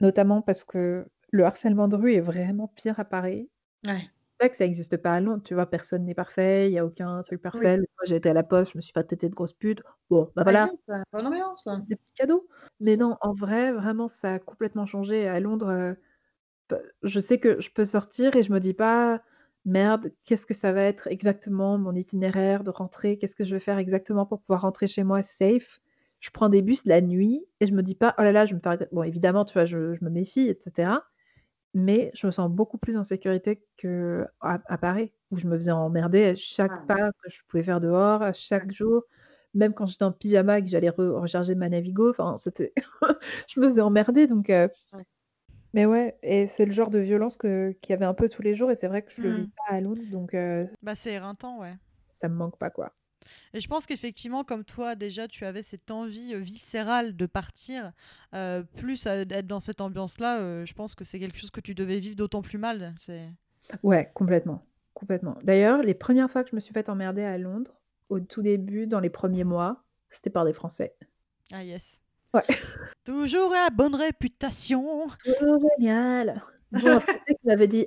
Notamment parce que le harcèlement de rue est vraiment pire à Paris. Ouais. C'est vrai que ça n'existe pas à Londres, tu vois, personne n'est parfait, il n'y a aucun truc parfait. Moi, j'ai été à la poste, je me suis fait têter de grosse pute. Bon, bah voilà, Bonne ambiance. des petits cadeaux. Mais non, en vrai, vraiment, ça a complètement changé. À Londres, euh, je sais que je peux sortir et je me dis pas, merde, qu'est-ce que ça va être exactement mon itinéraire de rentrée? Qu'est-ce que je vais faire exactement pour pouvoir rentrer chez moi safe? Je prends des bus la nuit et je me dis pas, oh là là, je vais me faire. Bon, évidemment, tu vois, je, je me méfie, etc. Mais je me sens beaucoup plus en sécurité qu'à à Paris, où je me faisais emmerder à chaque Ah. pas que je pouvais faire dehors, à chaque jour. Même quand j'étais en pyjama et que j'allais re- recharger ma Navigo, enfin, c'était... (laughs) je me faisais emmerder, donc... euh, Ouais. Mais ouais, et c'est le genre de violence qu'il y avait un peu tous les jours, et c'est vrai que je le Mm. vis pas à Londres, donc euh, Bah c'est éreintant, ouais. ça me manque pas, quoi. Et je pense qu'effectivement, comme toi, déjà, tu avais cette envie euh, viscérale de partir, euh, plus à être dans cette ambiance-là, euh, je pense que c'est quelque chose que tu devais vivre d'autant plus mal. C'est... Ouais, complètement, complètement. D'ailleurs, les premières fois que je me suis fait emmerder à Londres, au tout début, dans les premiers mois, c'était par des Français. Ah yes. Ouais. (laughs) Toujours la bonne réputation. Trop génial. Bon, qui m'avait dit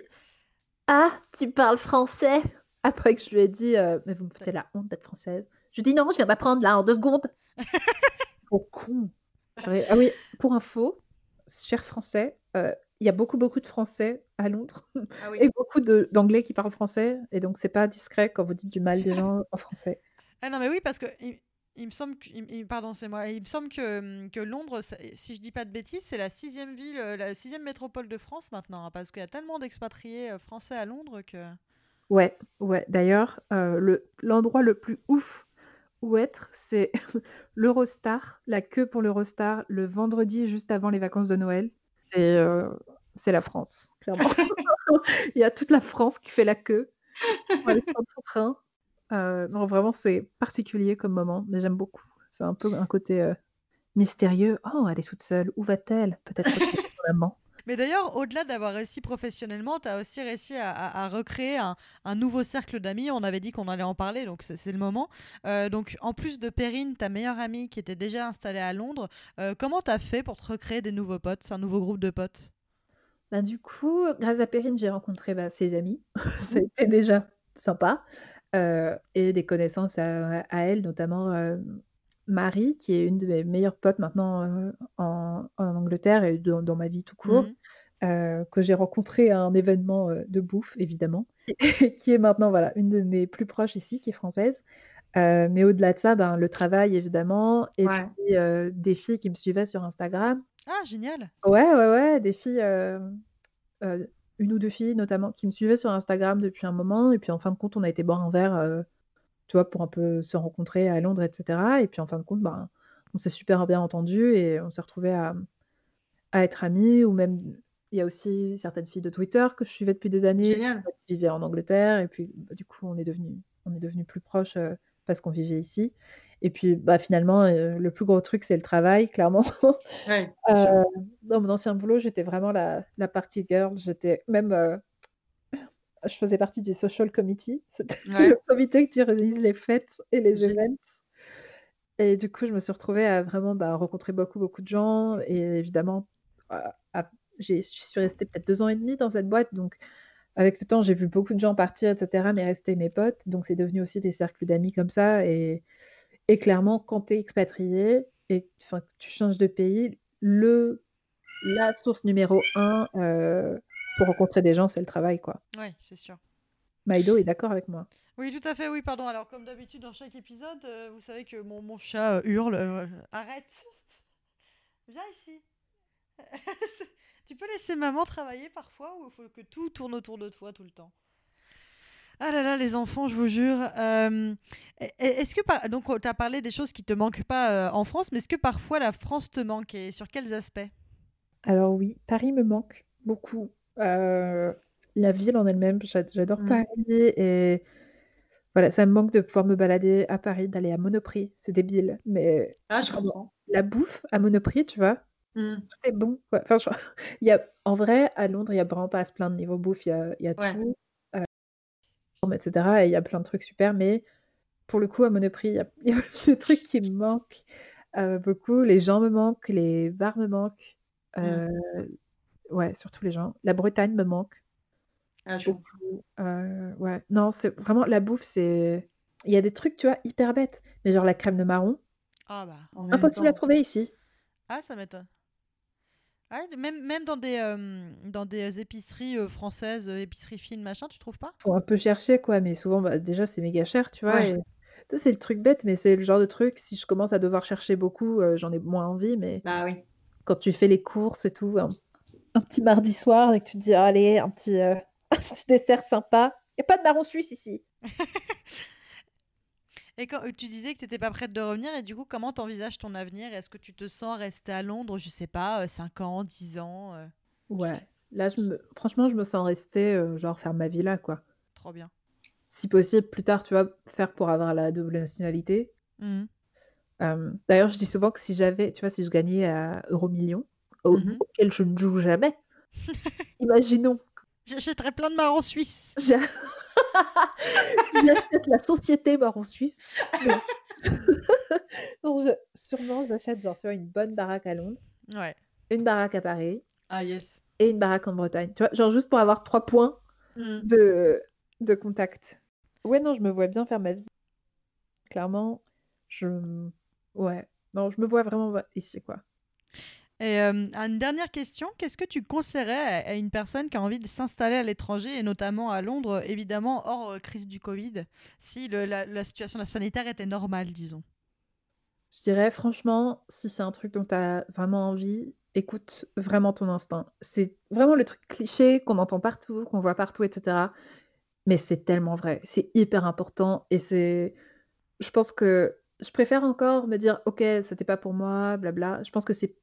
Ah, tu parles français (laughs) Après que je lui ai dit euh, Mais vous me foutez la honte d'être française. Je lui ai dit Non, je viens d'apprendre là en deux secondes. (laughs) Trop con. Purée. Ah oui, pour info, cher français, euh, il y a beaucoup, beaucoup de Français à Londres Ah oui. (laughs) et beaucoup d'Anglais qui parlent français. Et donc, c'est pas discret quand vous dites du mal des gens en français. Ah non, mais oui, parce que il, il me semble que, il- pardon, c'est moi. Il me semble que, hum, que Londres, si je dis pas de bêtises, c'est la sixième ville, euh, la sixième métropole de France maintenant, hein, parce qu'il y a tellement d'expatriés français à Londres que. Ouais, ouais. D'ailleurs, euh, le, l'endroit le plus ouf où être, c'est (laughs) l'Eurostar, la queue pour l'Eurostar, le vendredi juste avant les vacances de Noël. C'est euh, la France, clairement. (laughs) Il y a toute la France qui fait la queue pour aller prendre son train. Euh, vraiment, c'est particulier comme moment, mais j'aime beaucoup. C'est un peu un côté mystérieux. Oh, elle est toute seule. Où va-t-elle? Peut-être retrouver son amant. Mais d'ailleurs, au-delà d'avoir réussi professionnellement, tu as aussi réussi à, à- à recréer un, un nouveau cercle d'amis. On avait dit qu'on allait en parler, donc c'est le moment. Euh, donc, en plus de Perrine, ta meilleure amie qui était déjà installée à Londres, euh, comment tu as fait pour te recréer des nouveaux potes, un nouveau groupe de potes? Bah, du coup, grâce à Perrine, j'ai rencontré bah, ses amis. (laughs) Ça a été déjà sympa. Euh, et des connaissances à, à elle, notamment Marie, qui est une de mes meilleures potes maintenant euh, en, en Angleterre et dans, dans ma vie tout court, Mhm. euh, que j'ai rencontré à un événement euh, de bouffe, évidemment, et (laughs) qui est maintenant voilà, une de mes plus proches ici, qui est française. Mais au-delà de ça, ben, le travail, évidemment, et Ouais. puis des filles qui me suivaient sur Instagram. Ah, génial Ouais, ouais, ouais, des filles, une ou deux filles notamment, qui me suivaient sur Instagram depuis un moment. Et puis en fin de compte, on a été boire un verre, tu vois, pour un peu se rencontrer à Londres, etc. Et puis en fin de compte, ben, on s'est super bien entendus et on s'est retrouvés à, à être amis. Ou même, il y a aussi certaines filles de Twitter que je suivais depuis des années, Génial. qui vivaient en Angleterre. Et puis, bah, du coup, on est devenus on est devenus plus proches euh, parce qu'on vivait ici. Et puis, bah, finalement, euh, le plus gros truc, c'est le travail, (laughs) clairement. Ouais. Euh, dans mon ancien boulot, j'étais vraiment la, la party girl. J'étais même. Je faisais partie du social committee. C'était Ouais. le comité qui organise les fêtes et les events. Et du coup, je me suis retrouvée à vraiment bah, rencontrer beaucoup, beaucoup de gens. Et évidemment, je suis restée peut-être deux ans et demi dans cette boîte. Donc, avec le temps, j'ai vu beaucoup de gens partir, etc. Mais rester mes potes. Donc, c'est devenu aussi des cercles d'amis comme ça. Et, et clairement, quand tu es expatrié et que tu changes de pays, le, la source numéro un euh, pour rencontrer des gens, c'est le travail. quoi. Ouais, c'est sûr. Maïdo est d'accord avec moi. Oui, tout à fait, oui, pardon. Alors, comme d'habitude, dans chaque épisode, euh, vous savez que mon, mon chat euh, hurle. euh, arrête (laughs) Viens ici (laughs) Tu peux laisser maman travailler parfois ou il faut que tout tourne autour de toi tout le temps? Ah là là, les enfants, je vous jure. Euh, est-ce que par... donc tu as parlé des choses qui te manquent pas euh, en France, mais est-ce que parfois la France te manque et sur quels aspects? Alors oui, Paris me manque beaucoup. Euh, la ville en elle-même, j'adore Mm. Paris et voilà, ça me manque de pouvoir me balader à Paris, d'aller à Monoprix. C'est débile, mais Ah, je comprends. la bouffe à Monoprix, tu vois, Mm. tout est bon. quoi. Enfin, il y a, en vrai, à Londres, il y a vraiment pas à se plaindre niveau bouffe. Il y a, il y a Ouais. tout, euh, etc. Et il y a plein de trucs super. Mais pour le coup, à Monoprix, il y a, (laughs) il y a des trucs qui me manquent euh, beaucoup. Les gens me manquent, les bars me manquent. Euh, Ouais, surtout les gens. La Bretagne me manque Ah, je beaucoup. Euh, ouais, non, c'est vraiment la bouffe, c'est. Il y a des trucs, tu vois, hyper bêtes. Mais genre la crème de marron, Ah bah. Impossible à trouver ici. Ah, ça m'étonne. Ah, même, même dans des, euh, dans des épiceries euh, françaises, euh, épiceries fines, machin, tu trouves pas? Faut un peu chercher, quoi. Mais souvent, bah, déjà, c'est méga cher, tu vois. Ouais. et Ça, c'est le truc bête, mais c'est le genre de truc, si je commence à devoir chercher beaucoup, j'en ai moins envie. Mais Bah oui. quand tu fais les courses et tout, un, un petit mardi soir, et que tu te dis, allez, un petit, euh, (laughs) un petit dessert sympa. Il n'y a pas de marron suisse ici. (laughs) Et quand euh, tu disais que tu n'étais pas prête de revenir, et du coup, comment t'envisages ton avenir? Est-ce que tu te sens rester à Londres, je sais pas, 5 ans, 10 ans euh, Ouais. Là, je me... franchement, je me sens rester, euh, genre, faire ma vie là, quoi. Trop bien. Si possible, plus tard, tu vois, faire pour avoir la double nationalité. Mhm. Euh, d'ailleurs, je dis souvent que si j'avais, tu vois, si je gagnais à Euromillion, au- Mhm. auquel je ne joue jamais, (laughs) imaginons, J'achèterais plein de marrons suisses. (laughs) j'a- j'achète la société marron suisse. (laughs) Non, Non, je- sûrement, j'achète, genre, tu vois, une bonne baraque à Londres, Ouais. une baraque à Paris Ah, yes. et une baraque en Bretagne. Tu vois, genre, juste pour avoir trois points Mhm. de, de contact. Ouais, non, je me vois bien faire ma vie. Clairement, je... Ouais. Non, je me vois vraiment ici, quoi. Et euh, une dernière question, qu'est-ce que tu conseillerais à, une personne qui a envie de s'installer à l'étranger, et notamment à Londres, évidemment hors euh, crise du Covid, si la situation sanitaire était normale, disons? Je dirais, franchement, si c'est un truc dont tu as vraiment envie, écoute vraiment ton instinct. C'est vraiment le truc cliché qu'on entend partout, qu'on voit partout, etc. Mais c'est tellement vrai. C'est hyper important et c'est. Je pense que je préfère encore me dire, ok, c'était pas pour moi, blabla. Je pense que c'est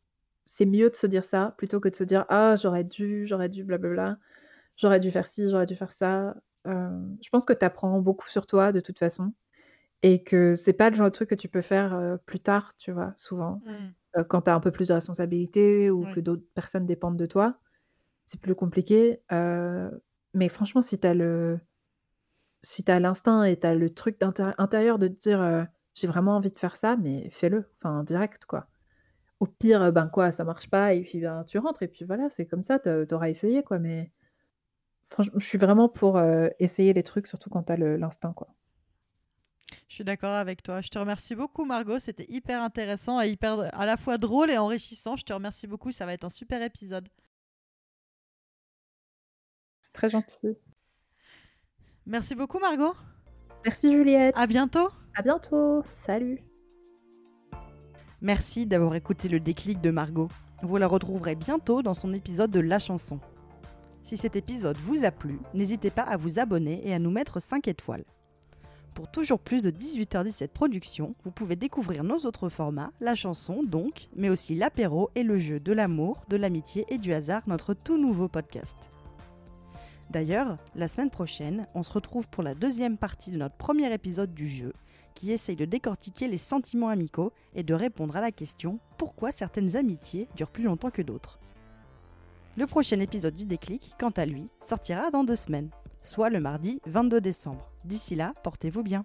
c'est mieux de se dire ça plutôt que de se dire, ah, j'aurais dû, j'aurais dû, blablabla. J'aurais dû faire ci, j'aurais dû faire ça. Euh, je pense que tu apprends beaucoup sur toi de toute façon et que c'est pas le genre de truc que tu peux faire euh, plus tard, tu vois, souvent, euh, quand tu as un peu plus de responsabilité ou que d'autres personnes dépendent de toi. C'est plus compliqué. mais franchement, si tu as le si tu l'instinct et tu as le truc intérieur de te dire j'ai vraiment envie de faire ça, mais fais-le, enfin direct quoi. Au pire, euh, ben quoi, ça marche pas et puis ben, tu rentres et puis voilà, c'est comme ça, tu auras essayé quoi. Mais franchement, je suis vraiment pour euh, essayer les trucs, surtout quand tu as l'instinct quoi. Je suis d'accord avec toi. Je te remercie beaucoup, Margot. C'était hyper intéressant et hyper à la fois drôle et enrichissant. Je te remercie beaucoup. Ça va être un super épisode. C'est très gentil. Merci beaucoup, Margot. Merci Juliette. À bientôt. À bientôt. Salut. Merci d'avoir écouté le déclic de Margot. Vous la retrouverez bientôt dans son épisode de La chanson. Si cet épisode vous a plu, n'hésitez pas à vous abonner et à nous mettre 5 étoiles. Pour toujours plus de 18h17 productions, vous pouvez découvrir nos autres formats, la chanson donc, mais aussi l'apéro et le jeu de l'amour, de l'amitié et du hasard, notre tout nouveau podcast. D'ailleurs, la semaine prochaine, on se retrouve pour la deuxième partie de notre premier épisode du jeu, qui essaye de décortiquer les sentiments amicaux et de répondre à la question pourquoi certaines amitiés durent plus longtemps que d'autres? Le prochain épisode du déclic, quant à lui, sortira dans deux semaines, soit le mardi 22 décembre. D'ici là, portez-vous bien.